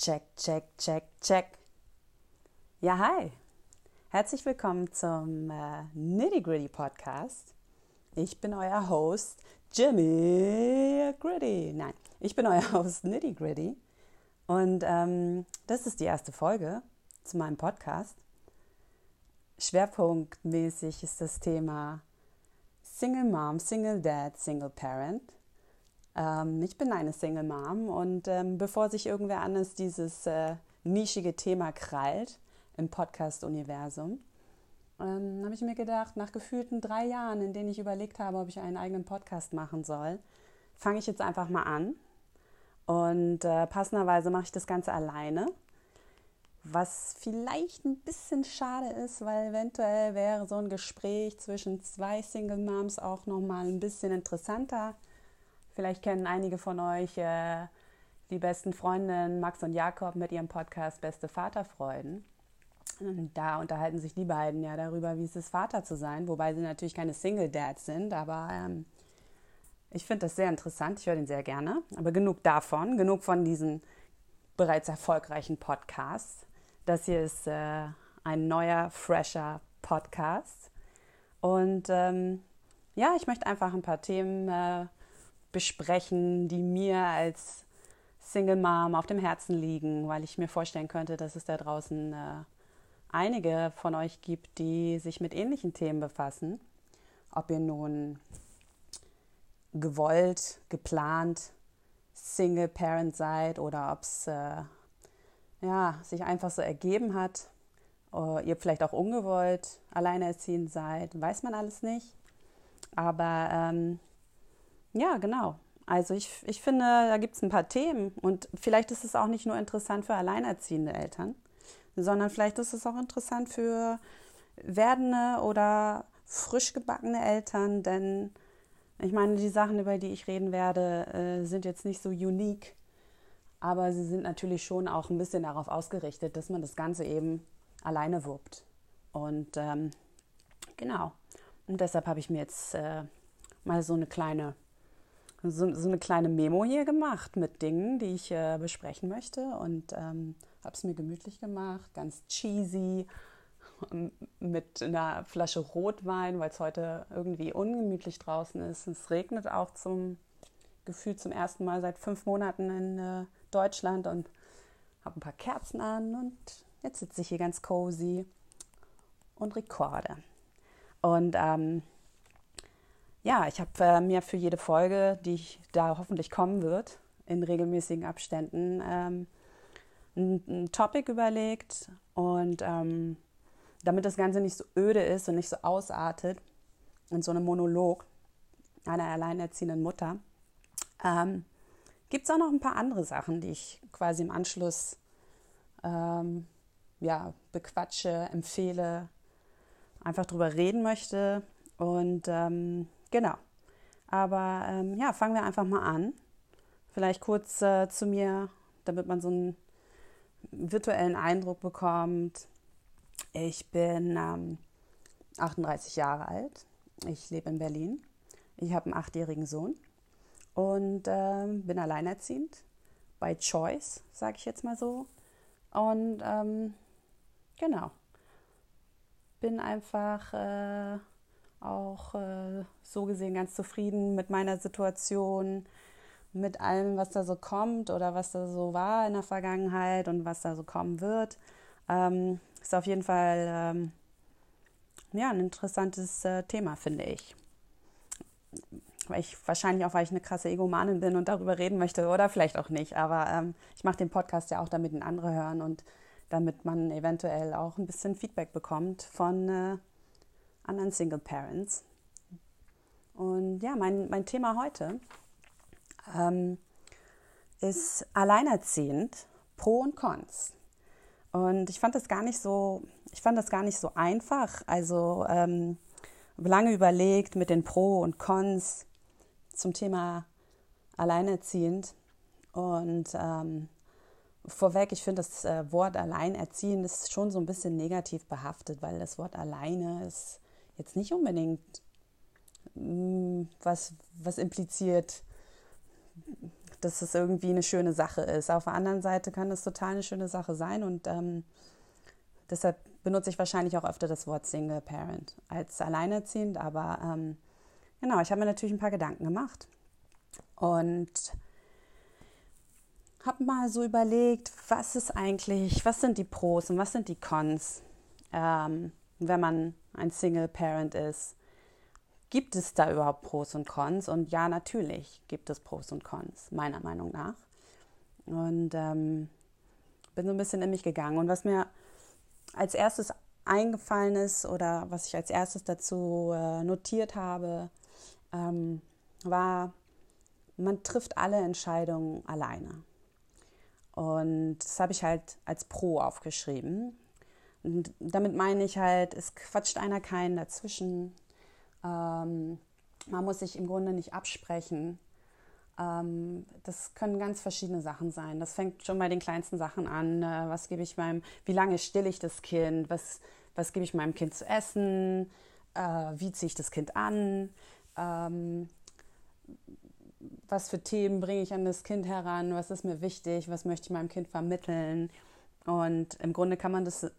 Check, check, check, check. Ja, hi. Herzlich willkommen zum äh, Nitty Gritty Podcast. Ich bin euer Host Jimmy Gritty. Nein, ich bin euer Host Nitty Gritty. Und ähm, das ist die erste Folge zu meinem Podcast. Schwerpunktmäßig ist das Thema Single Mom, Single Dad, Single Parent. Ähm, ich bin eine Single Mom und ähm, bevor sich irgendwer anders dieses äh, nischige Thema krallt im Podcast-Universum, ähm, habe ich mir gedacht, nach gefühlten drei Jahren, in denen ich überlegt habe, ob ich einen eigenen Podcast machen soll, fange ich jetzt einfach mal an. Und äh, passenderweise mache ich das Ganze alleine. Was vielleicht ein bisschen schade ist, weil eventuell wäre so ein Gespräch zwischen zwei Single Moms auch nochmal ein bisschen interessanter Vielleicht kennen einige von euch äh, die besten Freundinnen Max und Jakob mit ihrem Podcast Beste Vaterfreuden. Und da unterhalten sich die beiden ja darüber, wie es ist, Vater zu sein, wobei sie natürlich keine Single Dads sind, aber ähm, ich finde das sehr interessant, ich höre den sehr gerne. Aber genug davon, genug von diesen bereits erfolgreichen Podcasts. Das hier ist äh, ein neuer, fresher Podcast. Und ähm, ja, ich möchte einfach ein paar Themen äh, besprechen, die mir als Single Mom auf dem Herzen liegen, weil ich mir vorstellen könnte, dass es da draußen äh, einige von euch gibt, die sich mit ähnlichen Themen befassen. Ob ihr nun gewollt, geplant Single Parent seid oder ob es äh, ja, sich einfach so ergeben hat, oder ihr vielleicht auch ungewollt alleinerziehend seid, weiß man alles nicht. Aber ähm, ja, genau. Also ich, ich finde, da gibt es ein paar Themen und vielleicht ist es auch nicht nur interessant für alleinerziehende Eltern, sondern vielleicht ist es auch interessant für werdende oder frisch gebackene Eltern, denn ich meine, die Sachen, über die ich reden werde, äh, sind jetzt nicht so unique, aber sie sind natürlich schon auch ein bisschen darauf ausgerichtet, dass man das Ganze eben alleine wuppt. Und ähm, genau. Und deshalb habe ich mir jetzt äh, mal so eine kleine so, so, eine kleine Memo hier gemacht mit Dingen, die ich äh, besprechen möchte und ähm, habe es mir gemütlich gemacht, ganz cheesy, mit einer Flasche Rotwein, weil es heute irgendwie ungemütlich draußen ist. Es regnet auch zum Gefühl zum ersten Mal seit fünf Monaten in äh, Deutschland und habe ein paar Kerzen an und jetzt sitze ich hier ganz cozy und rekorde. Und ähm, ja, ich habe äh, mir für jede Folge, die da hoffentlich kommen wird, in regelmäßigen Abständen, ähm, ein, ein, Topic überlegt. Und ähm, damit das Ganze nicht so öde ist und nicht so ausartet in so einem Monolog einer alleinerziehenden Mutter, ähm, gibt es auch noch ein paar andere Sachen, die ich quasi im Anschluss ähm, ja, bequatsche, empfehle, einfach drüber reden möchte. Und ähm, Genau. Aber ähm, ja, fangen wir einfach mal an. Vielleicht kurz äh, zu mir, damit man so einen virtuellen Eindruck bekommt. Ich bin ähm, 38 Jahre alt. Ich lebe in Berlin. Ich habe einen achtjährigen Sohn und äh, bin alleinerziehend. By choice, sage ich jetzt mal so. Und ähm, genau. Bin einfach äh, auch äh, so gesehen ganz zufrieden mit meiner Situation, mit allem, was da so kommt oder was da so war in der Vergangenheit und was da so kommen wird. Ähm, ist auf jeden Fall ähm, ja, ein interessantes äh, Thema, finde ich. Weil ich wahrscheinlich auch, weil ich eine krasse Egomanin bin und darüber reden möchte oder vielleicht auch nicht. Aber ähm, ich mache den Podcast ja auch, damit ihn andere hören und damit man eventuell auch ein bisschen Feedback bekommt von äh, anderen Single Parents. Und ja, mein, mein Thema heute ähm, ist alleinerziehend, Pro und Cons. Und ich fand das gar nicht so, ich fand das gar nicht so einfach. Also ähm, lange überlegt mit den Pro und Cons zum Thema alleinerziehend. Und ähm, vorweg, ich finde das äh, Wort alleinerziehend ist schon so ein bisschen negativ behaftet, weil das Wort alleine ist jetzt nicht unbedingt mm, was, was impliziert, dass es irgendwie eine schöne Sache ist. Auf der anderen Seite kann es total eine schöne Sache sein und ähm, deshalb benutze ich wahrscheinlich auch öfter das Wort Single Parent als alleinerziehend. Aber ähm, genau, ich habe mir natürlich ein paar Gedanken gemacht und habe mal so überlegt, was ist eigentlich, was sind die Pros und was sind die Cons, ähm, wenn man ein Single Parent ist. Gibt es da überhaupt Pros und Cons? Und ja, natürlich gibt es Pros und Cons, meiner Meinung nach. Und ähm, bin so ein bisschen in mich gegangen. Und was mir als erstes eingefallen ist oder was ich als erstes dazu äh, notiert habe, ähm, war, man trifft alle Entscheidungen alleine. Und das habe ich halt als Pro aufgeschrieben. Und damit meine ich halt, es quatscht einer keinen dazwischen. Ähm, man muss sich im Grunde nicht absprechen. Ähm, das können ganz verschiedene Sachen sein. Das fängt schon bei den kleinsten Sachen an. Äh, was gebe ich meinem, wie lange stille ich das Kind? Was, was gebe ich meinem Kind zu essen? Äh, wie ziehe ich das Kind an? Ähm, was für Themen bringe ich an das Kind heran? Was ist mir wichtig? Was möchte ich meinem Kind vermitteln? Und im Grunde kann man das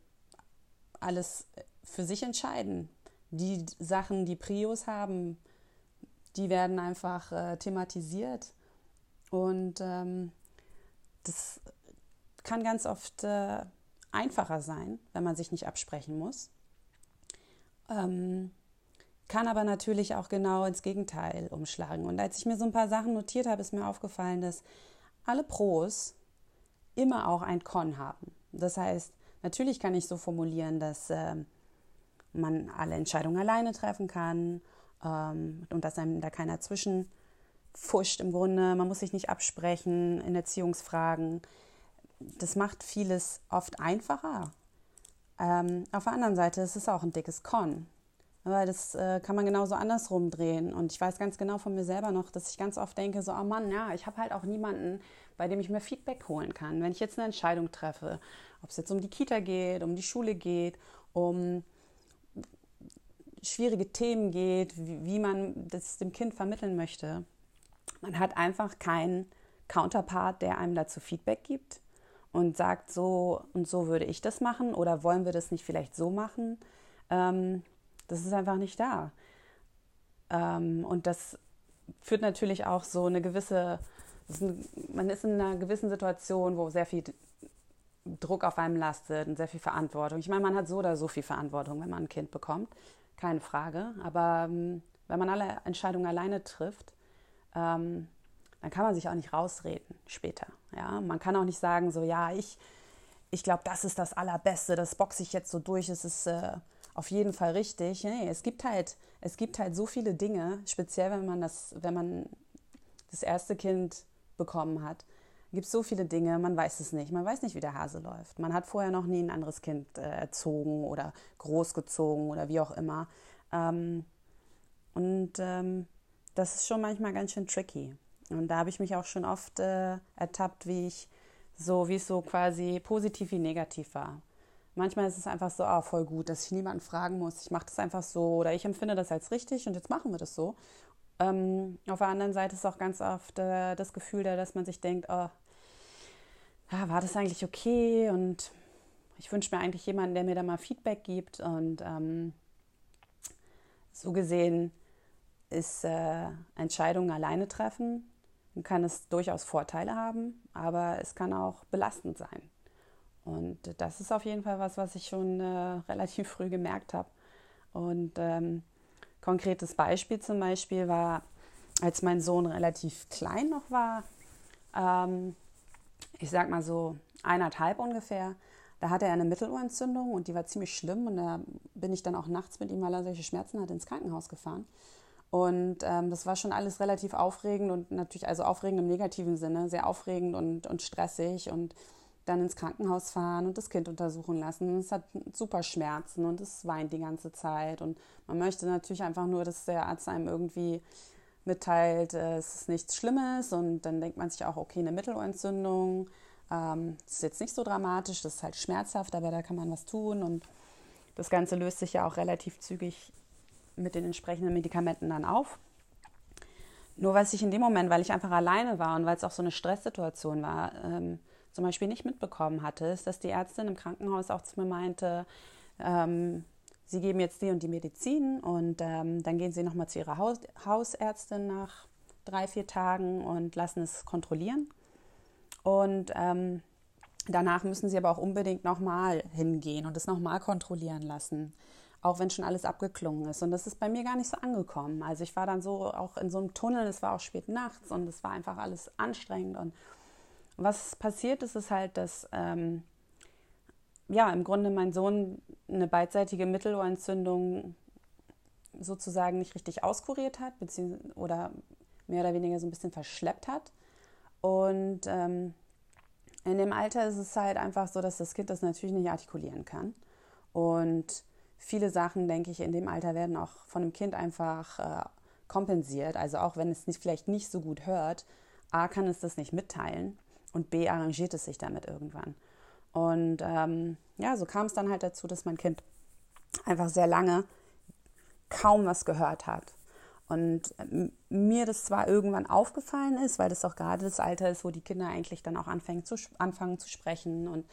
alles für sich entscheiden. Die Sachen, die Prios haben, die werden einfach äh, thematisiert. Und ähm, das kann ganz oft äh, einfacher sein, wenn man sich nicht absprechen muss. Ähm, kann aber natürlich auch genau ins Gegenteil umschlagen. Und als ich mir so ein paar Sachen notiert habe, ist mir aufgefallen, dass alle Pros immer auch ein Con haben. Das heißt, natürlich kann ich so formulieren, dass äh, man alle Entscheidungen alleine treffen kann ähm, und dass einem da keiner zwischenfuscht im Grunde. Man muss sich nicht absprechen in Erziehungsfragen. Das macht vieles oft einfacher. Ähm, auf der anderen Seite ist es auch ein dickes Con. Aber das äh, kann man genauso andersrum drehen. Und ich weiß ganz genau von mir selber noch, dass ich ganz oft denke, so, oh Mann, ja, ich habe halt auch niemanden, bei dem ich mir Feedback holen kann. Wenn ich jetzt eine Entscheidung treffe, ob es jetzt um die Kita geht, um die Schule geht, um schwierige Themen geht, wie, wie man das dem Kind vermitteln möchte. Man hat einfach keinen Counterpart, der einem dazu Feedback gibt und sagt, so und so würde ich das machen oder wollen wir das nicht vielleicht so machen. Ähm, das ist einfach nicht da. Ähm, und das führt natürlich auch so eine gewisse, man ist in einer gewissen Situation, wo sehr viel Druck auf einem lastet und sehr viel Verantwortung. Ich meine, man hat so oder so viel Verantwortung, wenn man ein Kind bekommt keine Frage. Aber ähm, wenn man alle Entscheidungen alleine trifft, ähm, dann kann man sich auch nicht rausreden später. Ja? Man kann auch nicht sagen, so, ja, ich, ich glaube, das ist das Allerbeste, das boxe ich jetzt so durch, es ist äh, auf jeden Fall richtig. Nee, es gibt halt, es gibt halt so viele Dinge, speziell wenn man das, wenn man das erste Kind bekommen hat, gibt so viele Dinge, man weiß es nicht. Man weiß nicht, wie der Hase läuft. Man hat vorher noch nie ein anderes Kind äh, erzogen oder großgezogen oder wie auch immer. Ähm, und ähm, das ist schon manchmal ganz schön tricky. Und da habe ich mich auch schon oft äh, ertappt, wie ich so, wie es so quasi positiv wie negativ war. Manchmal ist es einfach so, ah, voll gut, dass ich niemanden fragen muss. Ich mache das einfach so oder ich empfinde das als richtig und jetzt machen wir das so. Ähm, auf der anderen Seite ist auch ganz oft äh, das Gefühl da, dass man sich denkt, oh, ja, war das eigentlich okay? Und ich wünsche mir eigentlich jemanden, der mir da mal Feedback gibt. Und ähm, so gesehen ist äh, Entscheidungen alleine treffen, kann es durchaus Vorteile haben, aber es kann auch belastend sein. Und das ist auf jeden Fall was, was ich schon äh, relativ früh gemerkt habe. Und ähm, Konkretes Beispiel zum Beispiel war, als mein Sohn relativ klein noch war, ähm, ich sag mal so eineinhalb ungefähr, da hatte er eine Mittelohrentzündung und die war ziemlich schlimm und da bin ich dann auch nachts mit ihm, weil er solche Schmerzen hatte, ins Krankenhaus gefahren. Und ähm, das war schon alles relativ aufregend und natürlich, also aufregend im negativen Sinne, sehr aufregend und, und stressig und dann ins Krankenhaus fahren und das Kind untersuchen lassen. Es hat super Schmerzen und es weint die ganze Zeit. Und man möchte natürlich einfach nur, dass der Arzt einem irgendwie mitteilt, äh, es ist nichts Schlimmes. Und dann denkt man sich auch, okay, eine Mittelohrentzündung. Ähm, ist jetzt nicht so dramatisch, das ist halt schmerzhaft, aber da kann man was tun. Und das Ganze löst sich ja auch relativ zügig mit den entsprechenden Medikamenten dann auf. nur was ich in dem Moment, weil ich einfach alleine war und weil es auch so eine Stresssituation war, ähm, zum Beispiel nicht mitbekommen hatte, ist, dass die Ärztin im Krankenhaus auch zu mir meinte, ähm, sie geben jetzt die und die Medizin und ähm, dann gehen sie nochmal zu ihrer Haus Hausärztin nach drei, vier Tagen und lassen es kontrollieren. Und ähm, danach müssen sie aber auch unbedingt nochmal hingehen und es nochmal kontrollieren lassen, auch wenn schon alles abgeklungen ist. Und das ist bei mir gar nicht so angekommen. Also ich war dann so auch in so einem Tunnel, es war auch spät nachts und es war einfach alles anstrengend. Und was passiert ist, ist halt, dass ähm, ja im Grunde mein Sohn eine beidseitige Mittelohrentzündung sozusagen nicht richtig auskuriert hat, oder mehr oder weniger so ein bisschen verschleppt hat. Und ähm, in dem Alter ist es halt einfach so, dass das Kind das natürlich nicht artikulieren kann. Und viele Sachen, denke ich, in dem Alter werden auch von dem Kind einfach äh, kompensiert. Also auch wenn es nicht, vielleicht nicht so gut hört, A kann es das nicht mitteilen und B arrangiert es sich damit irgendwann. Und ähm, ja, so kam es dann halt dazu, dass mein Kind einfach sehr lange kaum was gehört hat. Und ähm, mir das zwar irgendwann aufgefallen ist, weil das auch gerade das Alter ist, wo die Kinder eigentlich dann auch anfangen zu, anfangen zu sprechen. Und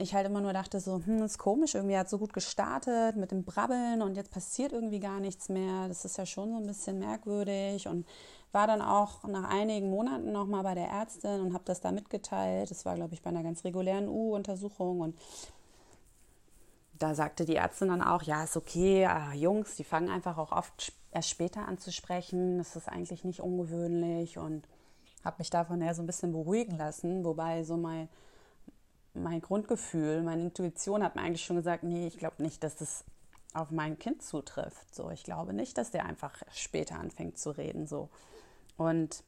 ich halt immer nur dachte so, hm, ist komisch, irgendwie hat so gut gestartet mit dem Brabbeln und jetzt passiert irgendwie gar nichts mehr. Das ist ja schon so ein bisschen merkwürdig. Und war dann auch nach einigen Monaten nochmal bei der Ärztin und habe das da mitgeteilt. Das war, glaube ich, bei einer ganz regulären U-Untersuchung und da sagte die Ärztin dann auch, ja, ist okay, ah, Jungs, die fangen einfach auch oft erst später an zu sprechen. Das ist eigentlich nicht ungewöhnlich und habe mich davon eher so ein bisschen beruhigen lassen. Wobei so mein, mein Grundgefühl, meine Intuition hat mir eigentlich schon gesagt, nee, ich glaube nicht, dass das auf mein Kind zutrifft. So, ich glaube nicht, dass der einfach später anfängt zu reden. So. Und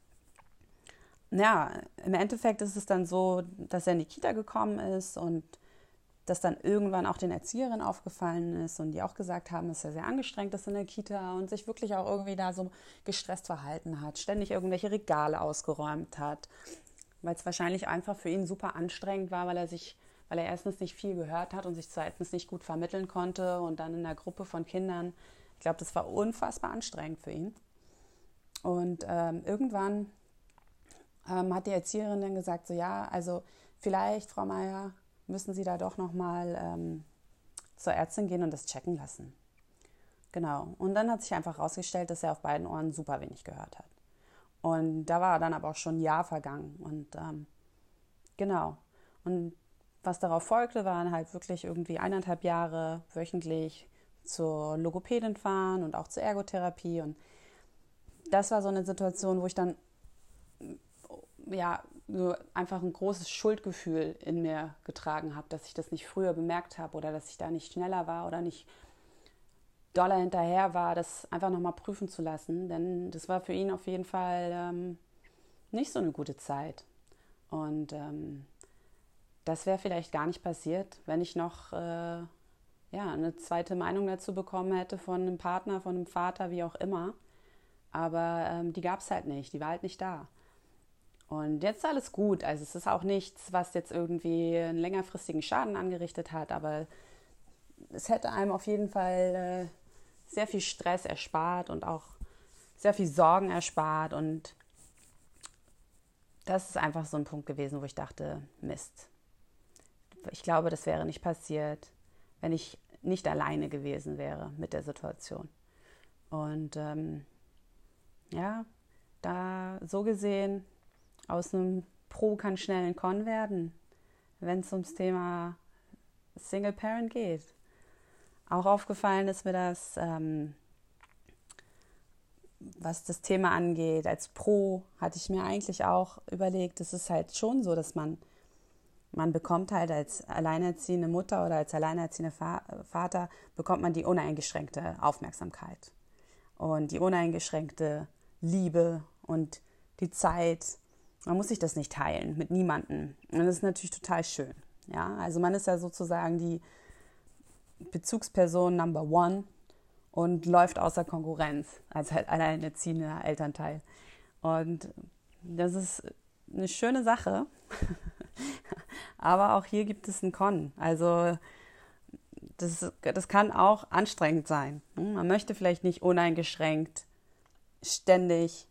ja, im Endeffekt ist es dann so, dass er in die Kita gekommen ist und dass dann irgendwann auch den Erzieherinnen aufgefallen ist und die auch gesagt haben, dass er sehr angestrengt ist in der Kita und sich wirklich auch irgendwie da so gestresst verhalten hat, ständig irgendwelche Regale ausgeräumt hat, weil es wahrscheinlich einfach für ihn super anstrengend war, weil er sich, weil er erstens nicht viel gehört hat und sich zweitens nicht gut vermitteln konnte und dann in einer Gruppe von Kindern, ich glaube, das war unfassbar anstrengend für ihn. Und ähm, irgendwann ähm, hat die Erzieherin dann gesagt, so ja, also vielleicht, Frau Meier, müssen Sie da doch nochmal ähm, zur Ärztin gehen und das checken lassen. Genau. Und dann hat sich einfach herausgestellt, dass er auf beiden Ohren super wenig gehört hat. Und da war dann aber auch schon ein Jahr vergangen. Und ähm, genau. Und was darauf folgte, waren halt wirklich irgendwie eineinhalb Jahre wöchentlich zur Logopädin fahren und auch zur Ergotherapie. Und das war so eine Situation, wo ich dann ja so einfach ein großes Schuldgefühl in mir getragen habe, dass ich das nicht früher bemerkt habe oder dass ich da nicht schneller war oder nicht doller hinterher war, das einfach nochmal prüfen zu lassen. Denn das war für ihn auf jeden Fall ähm, nicht so eine gute Zeit. Und ähm, das wäre vielleicht gar nicht passiert, wenn ich noch äh, ja, eine zweite Meinung dazu bekommen hätte von einem Partner, von einem Vater, wie auch immer. Aber ähm, die gab es halt nicht, die war halt nicht da. Und jetzt ist alles gut. Also es ist auch nichts, was jetzt irgendwie einen längerfristigen Schaden angerichtet hat, aber es hätte einem auf jeden Fall äh, sehr viel Stress erspart und auch sehr viel Sorgen erspart. Und das ist einfach so ein Punkt gewesen, wo ich dachte, Mist. Ich glaube, das wäre nicht passiert, wenn ich nicht alleine gewesen wäre mit der Situation. Und ähm, ja, da so gesehen aus einem Pro kann schnell ein Con werden, wenn es ums Thema Single Parent geht. Auch aufgefallen ist mir das, ähm, was das Thema angeht, als Pro hatte ich mir eigentlich auch überlegt, es ist halt schon so, dass man, man bekommt halt als alleinerziehende Mutter oder als alleinerziehender Vater, bekommt man die uneingeschränkte Aufmerksamkeit und die uneingeschränkte Liebe und die Zeit man muss sich das nicht teilen mit niemandem. Und das ist natürlich total schön. Ja, also man ist ja sozusagen die Bezugsperson Number One und läuft außer Konkurrenz als halt alleinerziehender Elternteil. Und das ist eine schöne Sache. Aber auch hier gibt es einen Con. Also das, das kann auch anstrengend sein. Man möchte vielleicht nicht uneingeschränkt ständig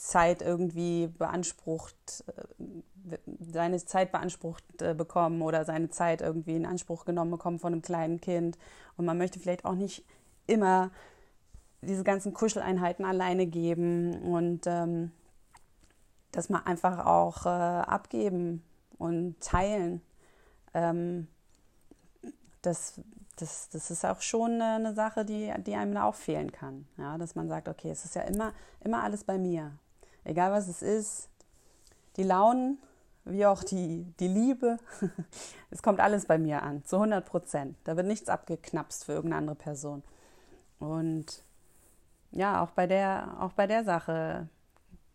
Zeit irgendwie beansprucht, äh, seine Zeit beansprucht äh, bekommen oder seine Zeit irgendwie in Anspruch genommen bekommen von einem kleinen Kind. Und man möchte vielleicht auch nicht immer diese ganzen Kuscheleinheiten alleine geben und ähm, dass man einfach auch äh, abgeben und teilen. Ähm, das, das, das ist auch schon eine Sache, die, die einem da auch fehlen kann. Ja, dass man sagt, okay, es ist ja immer, immer alles bei mir. Egal was es ist, die Launen, wie auch die, die Liebe, es kommt alles bei mir an, zu 100 Prozent. Da wird nichts abgeknapst für irgendeine andere Person. Und ja, auch bei der, auch bei der Sache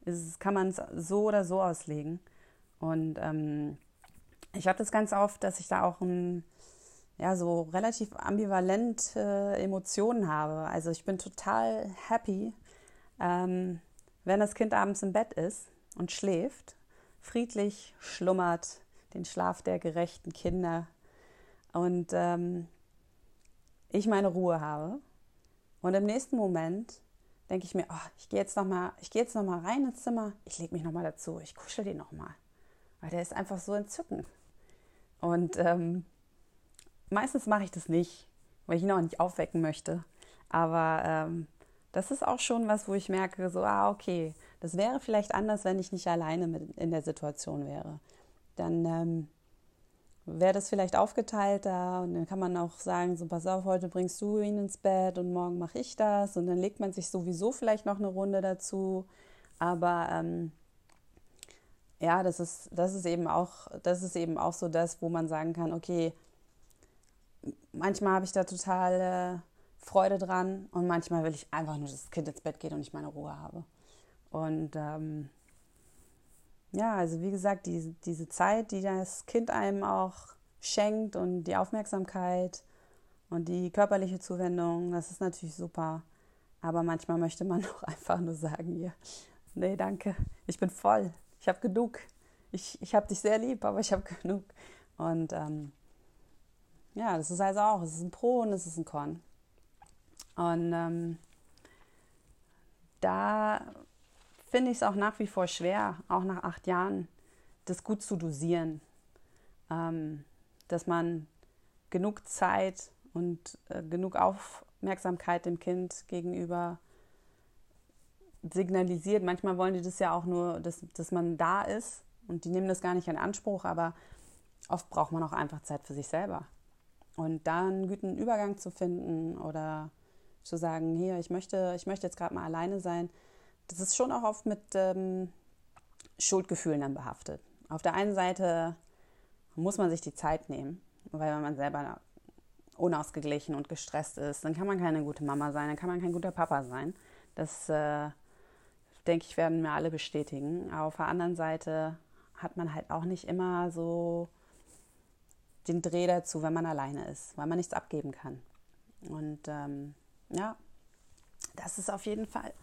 ist, kann man es so oder so auslegen. Und ähm, ich habe das ganz oft, dass ich da auch ein, ja, so relativ ambivalent äh, Emotionen habe. Also ich bin total happy, ähm, wenn das Kind abends im Bett ist und schläft, friedlich schlummert, den Schlaf der gerechten Kinder und ähm, ich meine Ruhe habe. Und im nächsten Moment denke ich mir, oh, ich gehe jetzt noch mal, ich gehe jetzt noch rein ins Zimmer, ich lege mich noch mal dazu, ich kuschel den noch mal, weil der ist einfach so entzückend. Und ähm, meistens mache ich das nicht, weil ich ihn auch nicht aufwecken möchte. Aber ähm, das ist auch schon was, wo ich merke, so, ah, okay, das wäre vielleicht anders, wenn ich nicht alleine mit in der Situation wäre. Dann ähm, wäre das vielleicht aufgeteilter und dann kann man auch sagen, so pass auf, heute bringst du ihn ins Bett und morgen mache ich das und dann legt man sich sowieso vielleicht noch eine Runde dazu. Aber ähm, ja, das ist, das ist eben auch, das ist eben auch so das, wo man sagen kann, okay, manchmal habe ich da total äh, Freude dran und manchmal will ich einfach nur, dass das Kind ins Bett geht und ich meine Ruhe habe. Und ähm, ja, also wie gesagt, die, diese Zeit, die das Kind einem auch schenkt und die Aufmerksamkeit und die körperliche Zuwendung, das ist natürlich super. Aber manchmal möchte man auch einfach nur sagen, hier, nee, danke, ich bin voll, ich habe genug. Ich, ich habe dich sehr lieb, aber ich habe genug. Und ähm, ja, das ist also auch, es ist ein Pro und es ist ein Con. Und ähm, da finde ich es auch nach wie vor schwer, auch nach acht Jahren, das gut zu dosieren. Ähm, dass man genug Zeit und äh, genug Aufmerksamkeit dem Kind gegenüber signalisiert. Manchmal wollen die das ja auch nur, dass, dass man da ist und die nehmen das gar nicht in Anspruch, aber oft braucht man auch einfach Zeit für sich selber. Und da einen guten Übergang zu finden oder zu sagen, hier, ich möchte, ich möchte jetzt gerade mal alleine sein, das ist schon auch oft mit ähm, Schuldgefühlen dann behaftet. Auf der einen Seite muss man sich die Zeit nehmen, weil wenn man selber unausgeglichen und gestresst ist, dann kann man keine gute Mama sein, dann kann man kein guter Papa sein. Das, äh, denke ich, werden mir alle bestätigen. Aber auf der anderen Seite hat man halt auch nicht immer so den Dreh dazu, wenn man alleine ist, weil man nichts abgeben kann. Und ähm, ja, das ist auf jeden Fall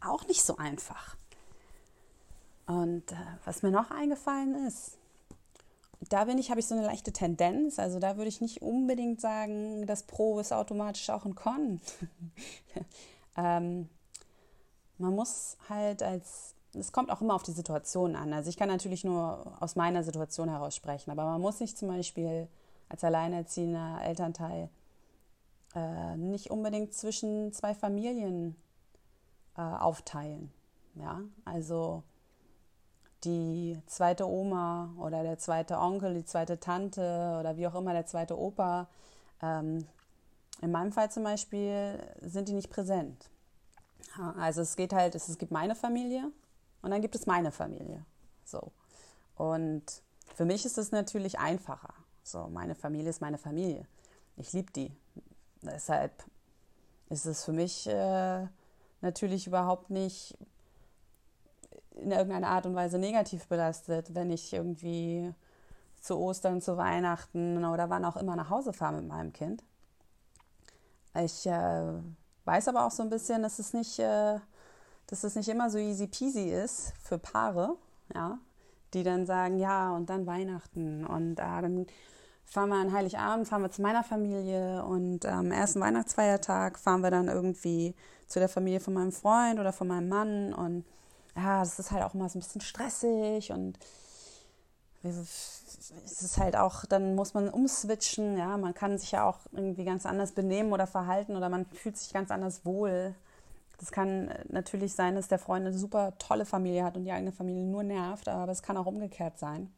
auch nicht so einfach. Und äh, was mir noch eingefallen ist, da bin ich, habe ich so eine leichte Tendenz. Also da würde ich nicht unbedingt sagen, das Pro ist automatisch auch ein Con. ähm, man muss halt als, es kommt auch immer auf die Situation an. Also ich kann natürlich nur aus meiner Situation heraus sprechen, aber man muss sich zum Beispiel als alleinerziehender Elternteil äh, nicht unbedingt zwischen zwei Familien äh, aufteilen. Ja, also die zweite Oma oder der zweite Onkel, die zweite Tante oder wie auch immer der zweite Opa. Ähm, in meinem Fall zum Beispiel sind die nicht präsent. Also es geht halt, es gibt meine Familie und dann gibt es meine Familie. So. Und für mich ist es natürlich einfacher. So, meine Familie ist meine Familie. Ich liebe die. Deshalb ist es für mich äh, natürlich überhaupt nicht in irgendeiner Art und Weise negativ belastet, wenn ich irgendwie zu Ostern, zu Weihnachten oder wann auch immer nach Hause fahre mit meinem Kind. Ich äh, weiß aber auch so ein bisschen, dass es nicht, äh, dass es nicht immer so easy peasy ist für Paare, ja, die dann sagen, ja, und dann Weihnachten und ah, dann fahren wir an Heiligabend, fahren wir zu meiner Familie und am ersten Weihnachtsfeiertag fahren wir dann irgendwie zu der Familie von meinem Freund oder von meinem Mann und ja, das ist halt auch immer so ein bisschen stressig und es ist halt auch, dann muss man umswitchen, ja, man kann sich ja auch irgendwie ganz anders benehmen oder verhalten oder man fühlt sich ganz anders wohl. Das kann natürlich sein, dass der Freund eine super tolle Familie hat und die eigene Familie nur nervt, aber es kann auch umgekehrt sein.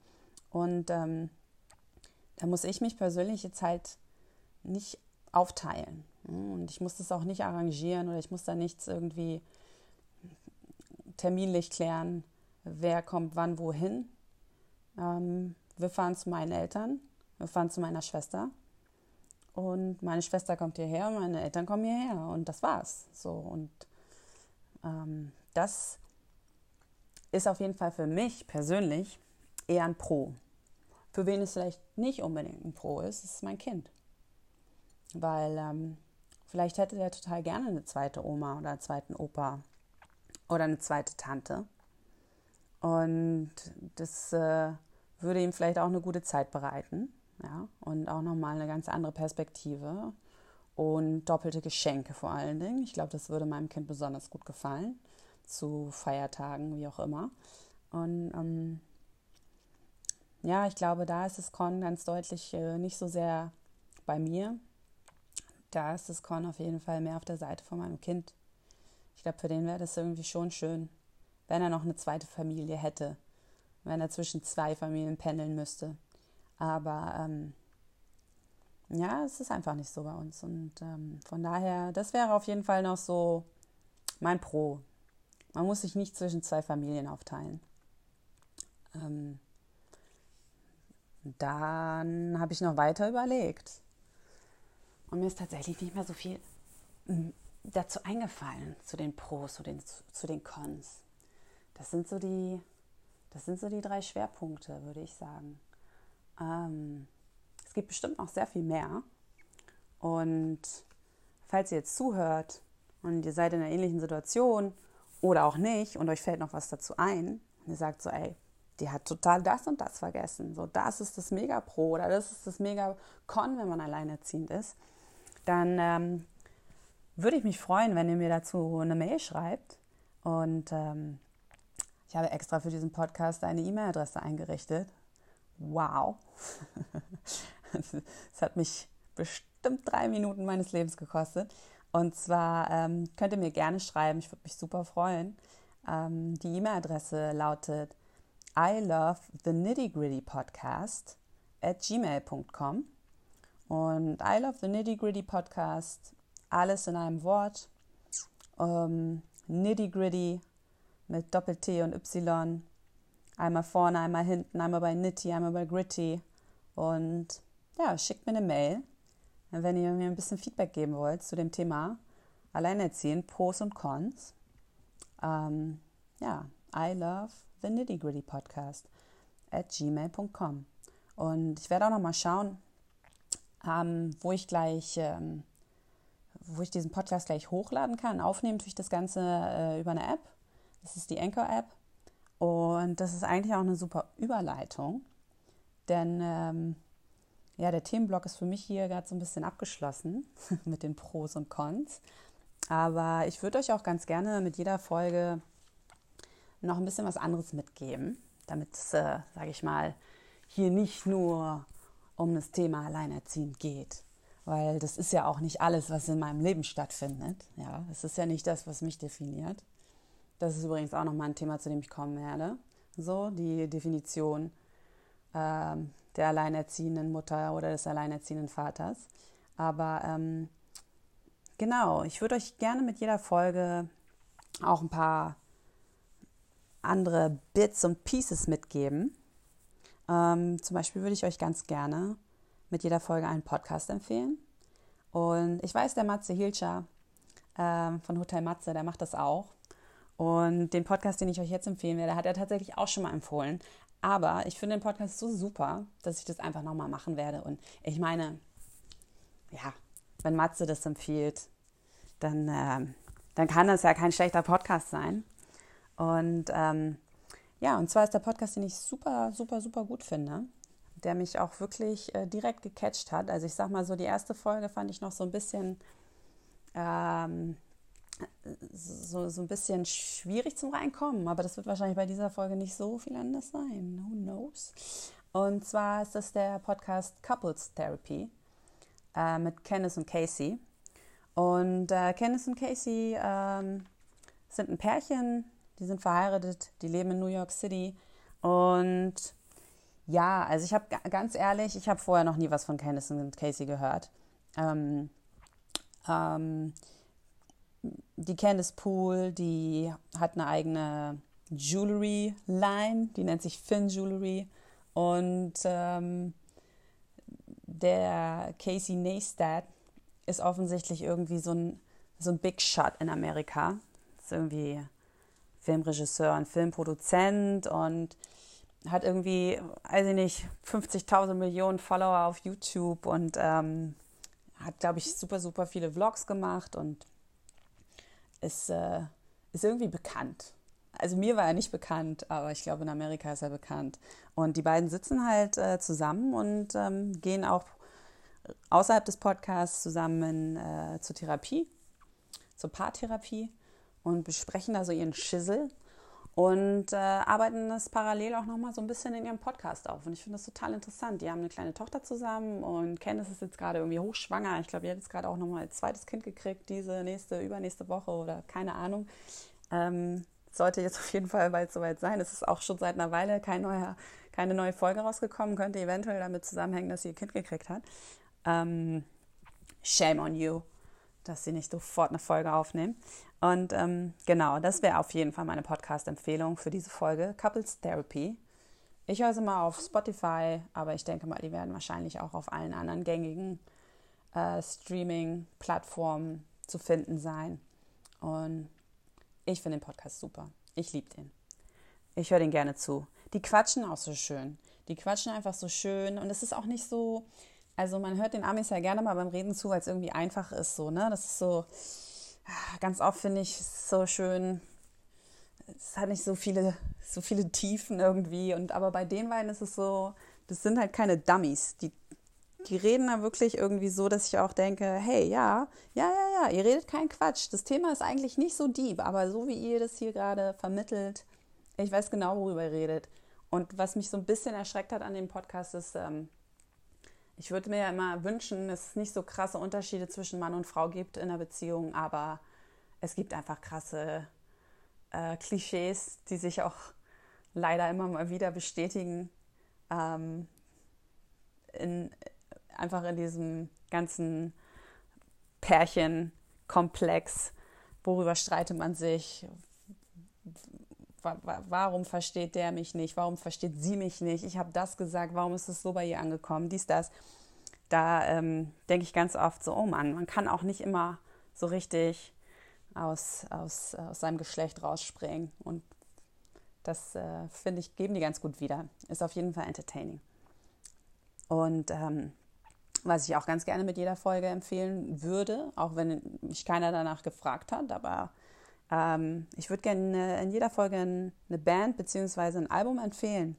Und ähm, da muss ich mich persönlich jetzt halt nicht aufteilen. Und ich muss das auch nicht arrangieren oder ich muss da nichts irgendwie terminlich klären, wer kommt wann wohin. Ähm, wir fahren zu meinen Eltern, wir fahren zu meiner Schwester und meine Schwester kommt hierher, meine Eltern kommen hierher und das war's. So und ähm, das ist auf jeden Fall für mich persönlich eher ein Pro. Für wen es vielleicht nicht unbedingt ein Pro ist, ist mein Kind. Weil ähm, vielleicht hätte der total gerne eine zweite Oma oder einen zweiten Opa oder eine zweite Tante. Und das äh, würde ihm vielleicht auch eine gute Zeit bereiten. Ja, und auch nochmal eine ganz andere Perspektive und doppelte Geschenke vor allen Dingen. Ich glaube, das würde meinem Kind besonders gut gefallen, zu Feiertagen, wie auch immer. Und ähm, ja, ich glaube, da ist das Con ganz deutlich äh, nicht so sehr bei mir. Da ist das Con auf jeden Fall mehr auf der Seite von meinem Kind. Ich glaube, für den wäre das irgendwie schon schön, wenn er noch eine zweite Familie hätte, wenn er zwischen zwei Familien pendeln müsste. Aber ähm, ja, es ist einfach nicht so bei uns. Und ähm, von daher, das wäre auf jeden Fall noch so mein Pro. Man muss sich nicht zwischen zwei Familien aufteilen. Ähm, dann habe ich noch weiter überlegt. Und mir ist tatsächlich nicht mehr so viel hm, dazu eingefallen, zu den Pros, zu den, zu den Cons. Das sind so die, das sind so die drei Schwerpunkte, würde ich sagen. Ähm, es gibt bestimmt noch sehr viel mehr. Und falls ihr jetzt zuhört und ihr seid in einer ähnlichen Situation oder auch nicht und euch fällt noch was dazu ein und ihr sagt so, ey, die hat total das und das vergessen. So, das ist das Mega Pro oder das ist das Mega Con, wenn man alleinerziehend ist. Dann ähm, würde ich mich freuen, wenn ihr mir dazu eine Mail schreibt. Und ähm, ich habe extra für diesen Podcast eine E-Mail-Adresse eingerichtet. Wow. Es hat mich bestimmt drei Minuten meines Lebens gekostet. Und zwar ähm, könnt ihr mir gerne schreiben, ich würde mich super freuen. Ähm, die E-Mail-Adresse lautet I love the nitty gritty podcast at gmail.com. Und I love the nitty gritty podcast alles in einem Wort. Ähm, nitty gritty mit Doppel-T und Y. Einmal vorne, einmal hinten, einmal bei Nitty, einmal bei Gritty. Und ja, schickt mir eine Mail, wenn ihr mir ein bisschen Feedback geben wollt zu dem Thema Alleinerziehen, Pros und Cons. Ähm, ja, I love the Nitty Gritty Podcast at gmail.com. Und ich werde auch noch mal schauen, ähm, wo ich gleich ähm, wo ich diesen Podcast gleich hochladen kann. Aufnehmen tue ich das Ganze äh, über eine App. Das ist die Anchor-App. Und das ist eigentlich auch eine super Überleitung, denn ähm, ja, der Themenblock ist für mich hier gerade so ein bisschen abgeschlossen mit den Pros und Cons. Aber ich würde euch auch ganz gerne mit jeder Folge noch ein bisschen was anderes mitgeben, damit es, äh, sage ich mal, hier nicht nur um das Thema Alleinerziehend geht, weil das ist ja auch nicht alles, was in meinem Leben stattfindet. Ja, es ist ja nicht das, was mich definiert. Das ist übrigens auch nochmal ein Thema, zu dem ich kommen werde. So, die Definition ähm, der alleinerziehenden Mutter oder des alleinerziehenden Vaters. Aber ähm, genau, ich würde euch gerne mit jeder Folge auch ein paar andere Bits und Pieces mitgeben. Ähm, zum Beispiel würde ich euch ganz gerne mit jeder Folge einen Podcast empfehlen. Und ich weiß, der Matze Hilscher äh, von Hotel Matze, der macht das auch. Und den Podcast, den ich euch jetzt empfehlen werde, hat er tatsächlich auch schon mal empfohlen. Aber ich finde den Podcast so super, dass ich das einfach nochmal machen werde. Und ich meine, ja, wenn Matze das empfiehlt, dann, äh, dann kann das ja kein schlechter Podcast sein. Und ähm, ja, und zwar ist der Podcast, den ich super, super, super gut finde der mich auch wirklich äh, direkt gecatcht hat. Also ich sag mal so, die erste Folge fand ich noch so ein bisschen, ähm, so, so ein bisschen schwierig zum Reinkommen, aber das wird wahrscheinlich bei dieser Folge nicht so viel anders sein. Who knows? Und zwar ist das der Podcast Couples Therapy äh, mit Kenneth und Casey. Und äh, Kenneth und Casey ähm, sind ein Pärchen, die sind verheiratet, die leben in New York City. Und ja, also ich habe ganz ehrlich, ich habe vorher noch nie was von Kenneth und Casey gehört. Ähm, ähm, die Candice Pool, die hat eine eigene Jewelry-Line, die nennt sich Finn Jewelry. Und ähm, der Casey Neistat ist offensichtlich irgendwie so ein, so ein Big Shot in Amerika. Ist irgendwie Filmregisseur und Filmproduzent und hat irgendwie, weiß ich nicht, 50.000 Millionen Follower auf YouTube und ähm, hat, glaube ich, super, super viele Vlogs gemacht und ist, äh, ist irgendwie bekannt. Also mir war er nicht bekannt, aber ich glaube, in Amerika ist er bekannt. Und die beiden sitzen halt äh, zusammen und ähm, gehen auch außerhalb des Podcasts zusammen äh, zur Therapie, zur Paartherapie und besprechen da so ihren Schissel und äh, arbeiten das parallel auch nochmal so ein bisschen in ihrem Podcast auf. Und ich finde das total interessant. Die haben eine kleine Tochter zusammen und Candice ist jetzt gerade irgendwie hochschwanger. Ich glaube, die hat jetzt gerade auch nochmal ein zweites Kind gekriegt, diese nächste, übernächste Woche oder keine Ahnung. Ähm, sollte jetzt auf jeden Fall bald soweit sein. Es ist auch schon seit einer Weile kein neuer, keine neue Folge rausgekommen. Könnte eventuell damit zusammenhängen, dass sie ihr Kind gekriegt hat. Ähm, shame on you, dass sie nicht sofort eine Folge aufnehmen. Und ähm, genau, das wäre auf jeden Fall meine Podcast-Empfehlung für diese Folge, Couples Therapy. Ich höre sie mal auf Spotify, aber ich denke mal, die werden wahrscheinlich auch auf allen anderen gängigen äh, Streaming-Plattformen zu finden sein. Und ich finde den Podcast super. Ich liebe den. Ich höre den gerne zu. Die quatschen auch so schön. Die quatschen einfach so schön und es ist auch nicht so, also man hört den Amis ja gerne mal beim Reden zu, weil es irgendwie einfach ist so, ne? Das ist so, ganz oft finde ich so schön, es hat nicht so viele, so viele Tiefen irgendwie. Und aber bei den beiden ist es so, das sind halt keine Dummies. Die, die reden da wirklich irgendwie so, dass ich auch denke, hey, ja, ja, ja, ja, ihr redet keinen Quatsch. Das Thema ist eigentlich nicht so deep, aber so wie ihr das hier gerade vermittelt, ich weiß genau, worüber ihr redet. Und was mich so ein bisschen erschreckt hat an dem Podcast ist, ähm, ich würde mir ja immer wünschen, dass es nicht so krasse Unterschiede zwischen Mann und Frau gibt in einer Beziehung, aber es gibt einfach krasse äh, Klischees, die sich auch leider immer mal wieder bestätigen. Ähm, in, einfach in diesem ganzen Pärchenkomplex. Worüber streitet man sich? Warum versteht der mich nicht? Warum versteht sie mich nicht? Ich habe das gesagt. Warum ist es so bei ihr angekommen? Dies, das. Da ähm, denke ich ganz oft so, oh Mann, man kann auch nicht immer so richtig aus, aus, aus seinem Geschlecht rausspringen. Und das, äh, finde ich, geben die ganz gut wieder. Ist auf jeden Fall entertaining. Und ähm, was ich auch ganz gerne mit jeder Folge empfehlen würde, auch wenn mich keiner danach gefragt hat, aber ähm, ich würde gerne in jeder Folge eine Band bzw. ein Album empfehlen.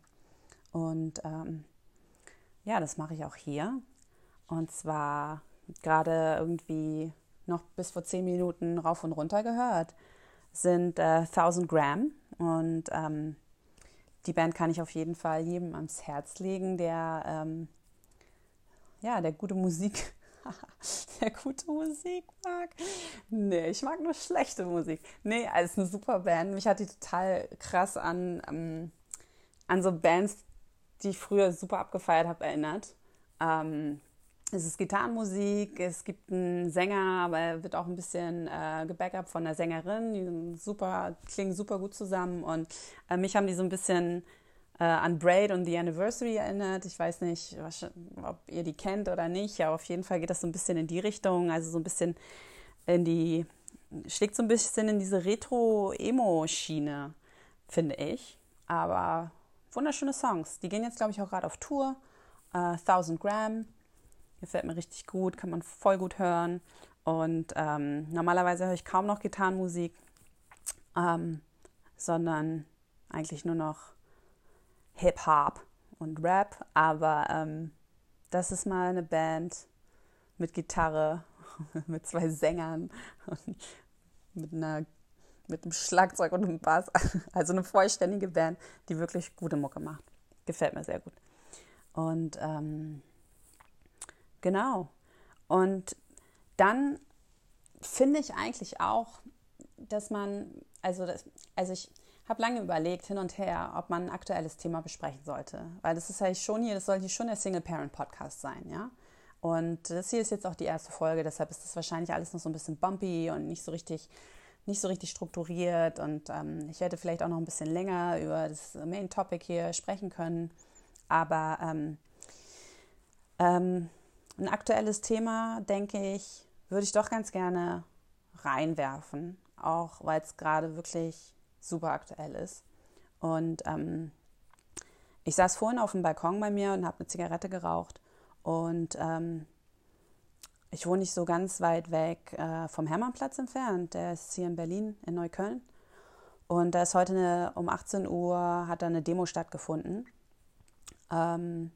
Und ähm, ja, das mache ich auch hier. Und zwar gerade irgendwie noch bis vor zehn Minuten rauf und runter gehört, sind äh, 1000 Gram. Und ähm, die Band kann ich auf jeden Fall jedem ans Herz legen, der, ähm, ja, der gute Musik, der gute Musik mag. Nee, ich mag nur schlechte Musik. Nee, also eine super Band. Mich hat die total krass an, ähm, an so Bands, die ich früher super abgefeiert habe, erinnert. Ähm, es ist Gitarrenmusik, es gibt einen Sänger, aber er wird auch ein bisschen äh, gebackupt von der Sängerin. Die super, klingen super gut zusammen und äh, mich haben die so ein bisschen äh, an Braid und The Anniversary erinnert. Ich weiß nicht, was, ob ihr die kennt oder nicht, aber auf jeden Fall geht das so ein bisschen in die Richtung, also so ein bisschen in die, schlägt so ein bisschen in diese Retro-Emo-Schiene, finde ich. Aber wunderschöne Songs. Die gehen jetzt, glaube ich, auch gerade auf Tour. Uh, Thousand Gram Gefällt mir richtig gut, kann man voll gut hören. Und ähm, normalerweise höre ich kaum noch Gitarrenmusik, ähm, sondern eigentlich nur noch Hip-Hop und Rap. Aber ähm, das ist mal eine Band mit Gitarre, mit zwei Sängern. mit einer mit einem Schlagzeug und einem Bass. Also eine vollständige Band, die wirklich gute Mucke macht. Gefällt mir sehr gut. Und ähm, genau. Und dann finde ich eigentlich auch, dass man, also, das, also ich habe lange überlegt, hin und her, ob man ein aktuelles Thema besprechen sollte. Weil das ist ja schon hier, das soll hier schon der Single-Parent-Podcast sein, ja. Und das hier ist jetzt auch die erste Folge, deshalb ist das wahrscheinlich alles noch so ein bisschen bumpy und nicht so richtig, nicht so richtig strukturiert. Und ähm, ich hätte vielleicht auch noch ein bisschen länger über das Main Topic hier sprechen können. Aber ähm, ähm, ein aktuelles Thema, denke ich, würde ich doch ganz gerne reinwerfen, auch weil es gerade wirklich super aktuell ist. Und ähm, ich saß vorhin auf dem Balkon bei mir und habe eine Zigarette geraucht. Und ähm, ich wohne nicht so ganz weit weg äh, vom Hermannplatz entfernt. Der ist hier in Berlin, in Neukölln. Und da ist heute eine, um 18 Uhr hat da eine Demo stattgefunden. Ähm,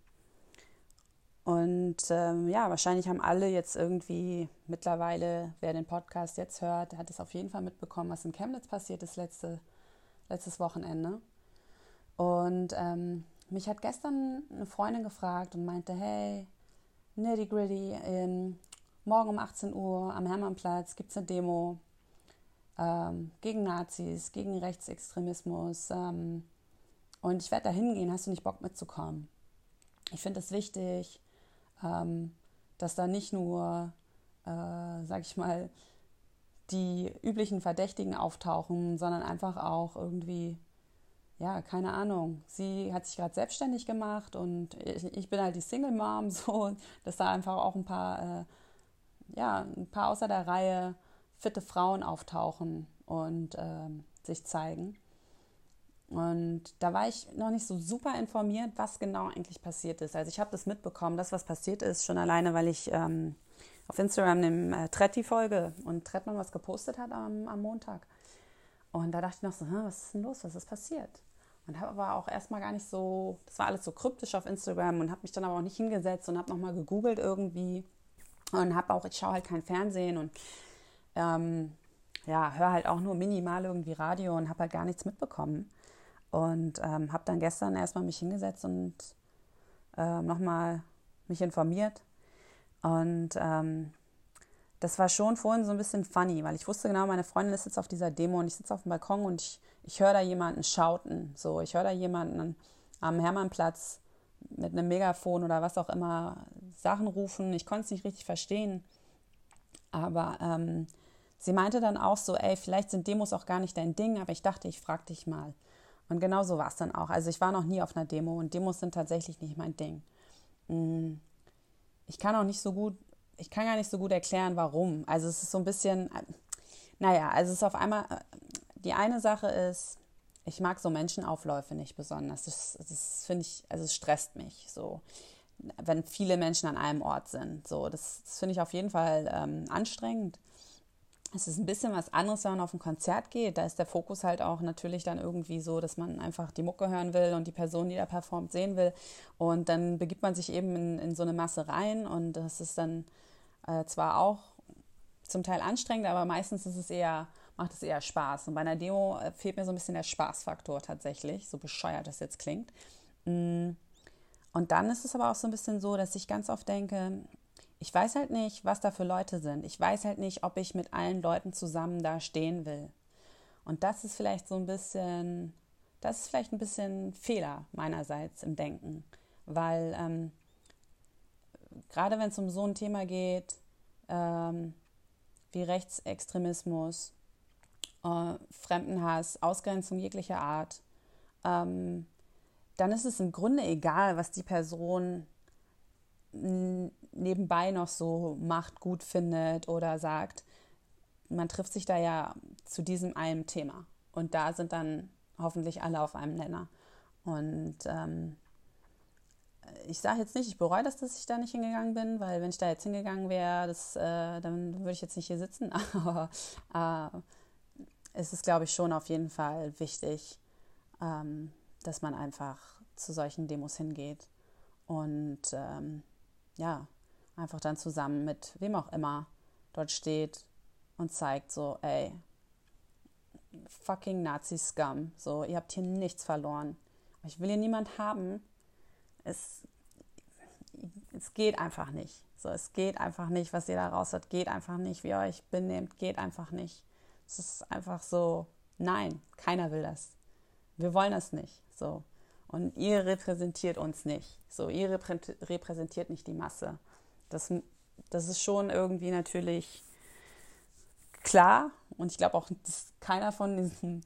und ähm, ja, wahrscheinlich haben alle jetzt irgendwie mittlerweile, wer den Podcast jetzt hört, hat es auf jeden Fall mitbekommen, was in Chemnitz passiert ist letzte, letztes Wochenende. Und ähm, mich hat gestern eine Freundin gefragt und meinte, hey, nitty gritty, ähm, morgen um 18 Uhr am Hermannplatz gibt es eine Demo ähm, gegen Nazis, gegen Rechtsextremismus. Ähm, und ich werde da hingehen, hast du nicht Bock mitzukommen? Ich finde es wichtig, ähm, dass da nicht nur, äh, sag ich mal, die üblichen Verdächtigen auftauchen, sondern einfach auch irgendwie, ja, keine Ahnung. Sie hat sich gerade selbstständig gemacht und ich, ich, bin halt die Single Mom, so, dass da einfach auch ein paar, äh, ja, ein paar außer der Reihe fitte Frauen auftauchen und äh, sich zeigen. Und da war ich noch nicht so super informiert, was genau eigentlich passiert ist. Also ich habe das mitbekommen, das, was passiert ist, schon alleine, weil ich ähm, auf Instagram dem äh, Tretti folge und Trettmann was gepostet hat am, am Montag. Und da dachte ich noch so, was ist denn los, was ist passiert? Und habe aber auch erstmal gar nicht so, das war alles so kryptisch auf Instagram und habe mich dann aber auch nicht hingesetzt und habe nochmal gegoogelt irgendwie und habe auch, ich schaue halt kein Fernsehen und ähm, ja, höre halt auch nur minimal irgendwie Radio und habe halt gar nichts mitbekommen. Und ähm, habe dann gestern erstmal mich hingesetzt und äh, nochmal mich informiert. Und ähm, das war schon vorhin so ein bisschen funny, weil ich wusste genau, meine Freundin ist jetzt auf dieser Demo und ich sitze auf dem Balkon und ich, ich höre da jemanden schauten. So, ich höre da jemanden am Hermannplatz mit einem Megafon oder was auch immer Sachen rufen. Ich konnte es nicht richtig verstehen. Aber ähm, sie meinte dann auch so, ey, vielleicht sind Demos auch gar nicht dein Ding, aber ich dachte, ich frage dich mal. Und genau so war es dann auch. Also ich war noch nie auf einer Demo und Demos sind tatsächlich nicht mein Ding. Mm. Ich kann auch nicht so gut, ich kann gar nicht so gut erklären, warum. Also es ist so ein bisschen, naja, also es ist auf einmal, die eine Sache ist, ich mag so Menschenaufläufe nicht besonders. Das, das finde ich, also es stresst mich so, wenn viele Menschen an einem Ort sind. So, das, das finde ich auf jeden Fall ähm, anstrengend es ist ein bisschen was anderes, wenn man auf ein Konzert geht. Da ist der Fokus halt auch natürlich dann irgendwie so, dass man einfach die Mucke hören will und die Person, die da performt, sehen will. Und dann begibt man sich eben in, in so eine Masse rein und das ist dann äh, zwar auch zum Teil anstrengend, aber meistens ist es eher, macht es eher Spaß. Und bei einer Demo äh, fehlt mir so ein bisschen der Spaßfaktor tatsächlich, so bescheuert das jetzt klingt. Mm. Und dann ist es aber auch so ein bisschen so, dass ich ganz oft denke, ich weiß halt nicht, was da für Leute sind. Ich weiß halt nicht, ob ich mit allen Leuten zusammen da stehen will. Und das ist vielleicht so ein bisschen, das ist vielleicht ein bisschen Fehler meinerseits im Denken, weil ähm, gerade wenn es um so ein Thema geht ähm, wie Rechtsextremismus, äh, Fremdenhass, Ausgrenzung jeglicher Art, ähm, dann ist es im Grunde egal, was die Person nebenbei noch so macht, gut findet oder sagt, man trifft sich da ja zu diesem einen Thema. Und da sind dann hoffentlich alle auf einem Nenner. Und ähm, ich sage jetzt nicht, ich bereue das, dass ich da nicht hingegangen bin, weil wenn ich da jetzt hingegangen wäre, äh, dann würde ich jetzt nicht hier sitzen. Aber äh, es ist, glaube ich, schon auf jeden Fall wichtig, ähm, dass man einfach zu solchen Demos hingeht und ähm, ja, einfach dann zusammen mit wem auch immer dort steht und zeigt so, ey, fucking Nazi-Scum. So, ihr habt hier nichts verloren. Ich will hier niemand haben. Es, es geht einfach nicht. So, es geht einfach nicht, was ihr da raus hat, geht einfach nicht, wie ihr euch benehmt, geht einfach nicht. Es ist einfach so, nein, keiner will das. Wir wollen das nicht. So. Und ihr repräsentiert uns nicht. So, ihr repräsentiert nicht die Masse. Das, das ist schon irgendwie natürlich klar. Und ich glaube auch, dass keiner von diesen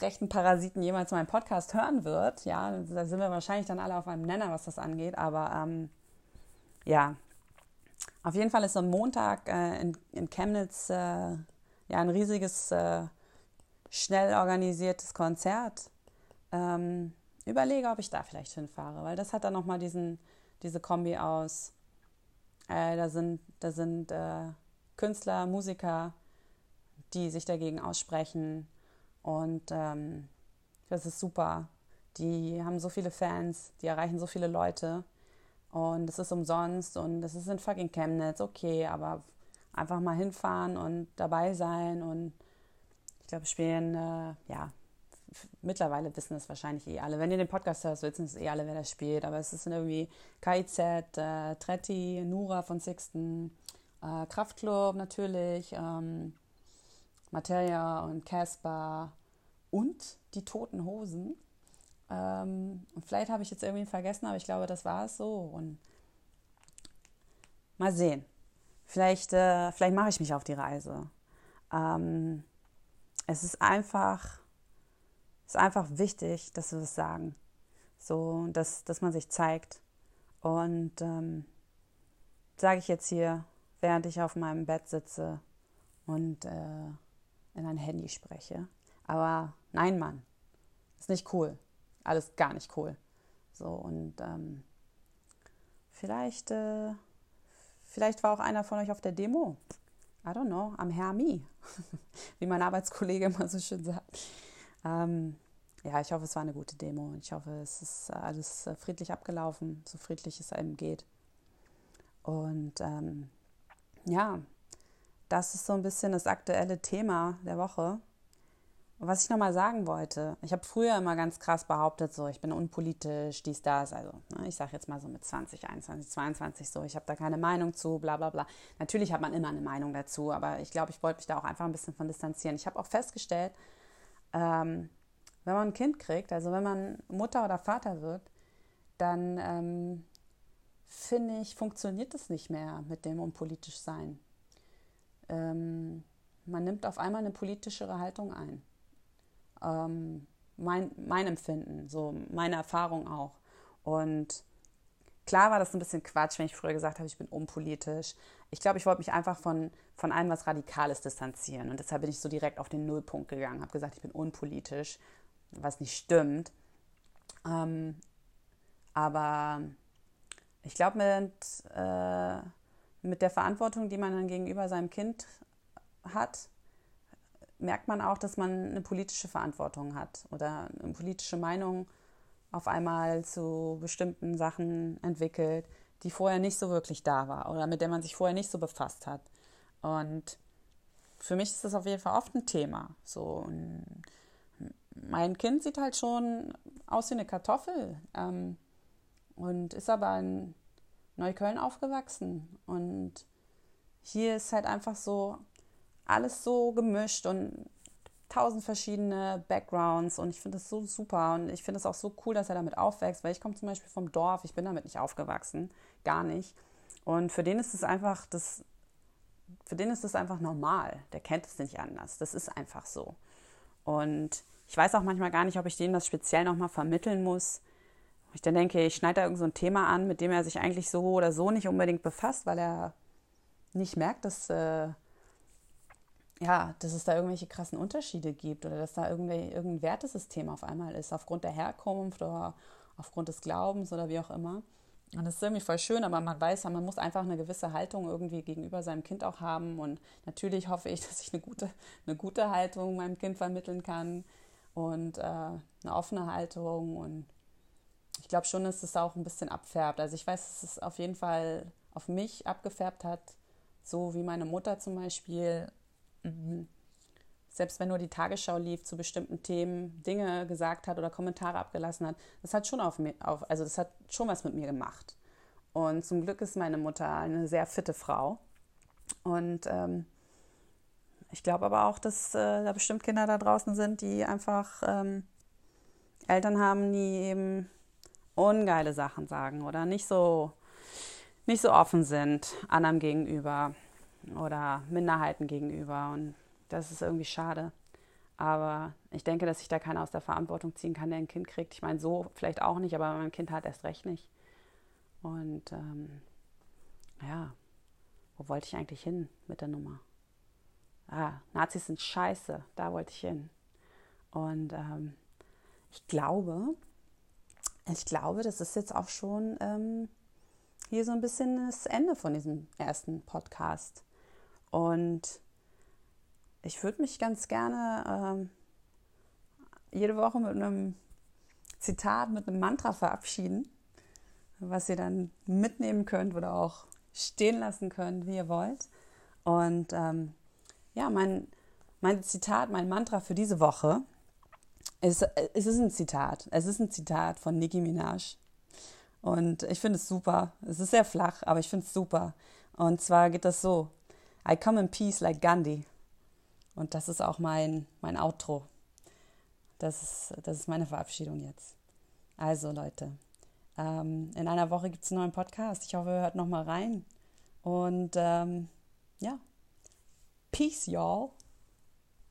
rechten Parasiten jemals meinen Podcast hören wird. Ja, da sind wir wahrscheinlich dann alle auf einem Nenner, was das angeht. Aber ähm, ja, auf jeden Fall ist am Montag äh, in, in, Chemnitz äh, ja ein riesiges, äh, schnell organisiertes Konzert. Ähm, überlege, ob ich da vielleicht hinfahre, weil das hat dann nochmal diese Kombi aus. Äh, da sind, da sind äh, Künstler, Musiker, die sich dagegen aussprechen. Und ähm, das ist super. Die haben so viele Fans, die erreichen so viele Leute. Und es ist umsonst und es ist in fucking Chemnitz, okay, aber einfach mal hinfahren und dabei sein. Und ich glaube, spielen, äh, ja, mittlerweile wissen es wahrscheinlich eh alle. Wenn ihr den Podcast hört, wissen es eh alle, wer das spielt. Aber es ist irgendwie KIZ, äh, Tretti, Nura von Sixten, äh, Kraftklub natürlich, ähm, Materia und Casper und die Toten Hosen. Ähm, und vielleicht habe ich jetzt irgendwie vergessen, aber ich glaube, das war es so. Und mal sehen. Vielleicht, äh, vielleicht mache ich mich auf die Reise. Ähm, es ist einfach ist einfach wichtig, dass wir das sagen. So, dass, dass man sich zeigt. Und ähm, sage ich jetzt hier, während ich auf meinem Bett sitze und äh, in ein Handy spreche. Aber nein, Mann, ist nicht cool. Alles gar nicht cool. So, und ähm, vielleicht, äh, vielleicht war auch einer von euch auf der Demo. I don't know, am Hermi, wie mein Arbeitskollege immer so schön sagt. Ähm, ja, ich hoffe, es war eine gute Demo. Ich hoffe, es ist alles äh, friedlich abgelaufen, so friedlich es einem geht. Und ähm, ja, das ist so ein bisschen das aktuelle Thema der Woche. Was ich nochmal sagen wollte, ich habe früher immer ganz krass behauptet, so ich bin unpolitisch, dies, das, also ne, ich sage jetzt mal so mit 20, 21, 22 so, ich habe da keine Meinung zu, bla bla bla. Natürlich hat man immer eine Meinung dazu, aber ich glaube, ich wollte mich da auch einfach ein bisschen von distanzieren. Ich habe auch festgestellt, ähm, wenn man ein Kind kriegt, also wenn man Mutter oder Vater wird, dann ähm, finde ich, funktioniert es nicht mehr mit dem unpolitisch sein. Ähm, man nimmt auf einmal eine politischere Haltung ein. Ähm, mein, mein Empfinden, so meine Erfahrung auch. Und klar war das ein bisschen Quatsch, wenn ich früher gesagt habe, ich bin unpolitisch. Ich glaube, ich wollte mich einfach von, von allem was Radikales distanzieren. Und deshalb bin ich so direkt auf den Nullpunkt gegangen, habe gesagt, ich bin unpolitisch, was nicht stimmt. Ähm, aber ich glaube, mit, äh, mit der Verantwortung, die man dann gegenüber seinem Kind hat, merkt man auch, dass man eine politische Verantwortung hat oder eine politische Meinung auf einmal zu bestimmten Sachen entwickelt, die vorher nicht so wirklich da war oder mit der man sich vorher nicht so befasst hat. Und für mich ist das auf jeden Fall oft ein Thema. So, mein Kind sieht halt schon aus wie eine Kartoffel ähm, und ist aber in Neukölln aufgewachsen. Und hier ist halt einfach so alles so gemischt und tausend verschiedene Backgrounds und ich finde das so super und ich finde es auch so cool, dass er damit aufwächst, weil ich komme zum Beispiel vom Dorf, ich bin damit nicht aufgewachsen, gar nicht. Und für den ist es einfach das, für den ist es einfach normal. Der kennt es nicht anders. Das ist einfach so. Und ich weiß auch manchmal gar nicht, ob ich dem das speziell nochmal vermitteln muss. Ich dann denke, ich schneide da irgend so Thema an, mit dem er sich eigentlich so oder so nicht unbedingt befasst, weil er nicht merkt, dass, äh, ja, dass es da irgendwelche krassen Unterschiede gibt oder dass da irgendein Wertesystem auf einmal ist, aufgrund der Herkunft oder aufgrund des Glaubens oder wie auch immer. Und das ist irgendwie voll schön, aber man weiß ja, man muss einfach eine gewisse Haltung irgendwie gegenüber seinem Kind auch haben. Und natürlich hoffe ich, dass ich eine gute, eine gute Haltung meinem Kind vermitteln kann und äh, eine offene Haltung. Und ich glaube schon, dass es auch ein bisschen abfärbt. Also ich weiß, dass es auf jeden Fall auf mich abgefärbt hat, so wie meine Mutter zum Beispiel selbst wenn nur die Tagesschau lief, zu bestimmten Themen Dinge gesagt hat oder Kommentare abgelassen hat, das hat schon auf mir, auf, also das hat schon was mit mir gemacht. Und zum Glück ist meine Mutter eine sehr fitte Frau. Und ähm, ich glaube aber auch, dass äh, da bestimmt Kinder da draußen sind, die einfach ähm, Eltern haben, die eben ungeile Sachen sagen oder nicht so, nicht so offen sind anderen gegenüber oder Minderheiten gegenüber. Und das ist irgendwie schade. Aber ich denke, dass sich da keiner aus der Verantwortung ziehen kann, der ein Kind kriegt. Ich meine, so vielleicht auch nicht, aber mein Kind hat erst recht nicht. Und ähm, ja, wo wollte ich eigentlich hin mit der Nummer? Ah, Nazis sind scheiße, da wollte ich hin. Und ähm, ich glaube, ich glaube, das ist jetzt auch schon ähm, hier so ein bisschen das Ende von diesem ersten Podcast. Und ich würde mich ganz gerne ähm, jede Woche mit einem Zitat, mit einem Mantra verabschieden, was ihr dann mitnehmen könnt oder auch stehen lassen könnt, wie ihr wollt. Und ähm, ja, mein, mein Zitat, mein Mantra für diese Woche ist, es ist ein Zitat. Es ist ein Zitat von Nicki Minaj. Und ich finde es super. Es ist sehr flach, aber ich finde es super. Und zwar geht das so: I come in peace like Gandhi. Und das ist auch mein, mein Outro. Das ist, das ist meine Verabschiedung jetzt. Also Leute, ähm, in einer Woche gibt es einen neuen Podcast. Ich hoffe, ihr hört nochmal rein. Und ähm, ja, peace, y'all.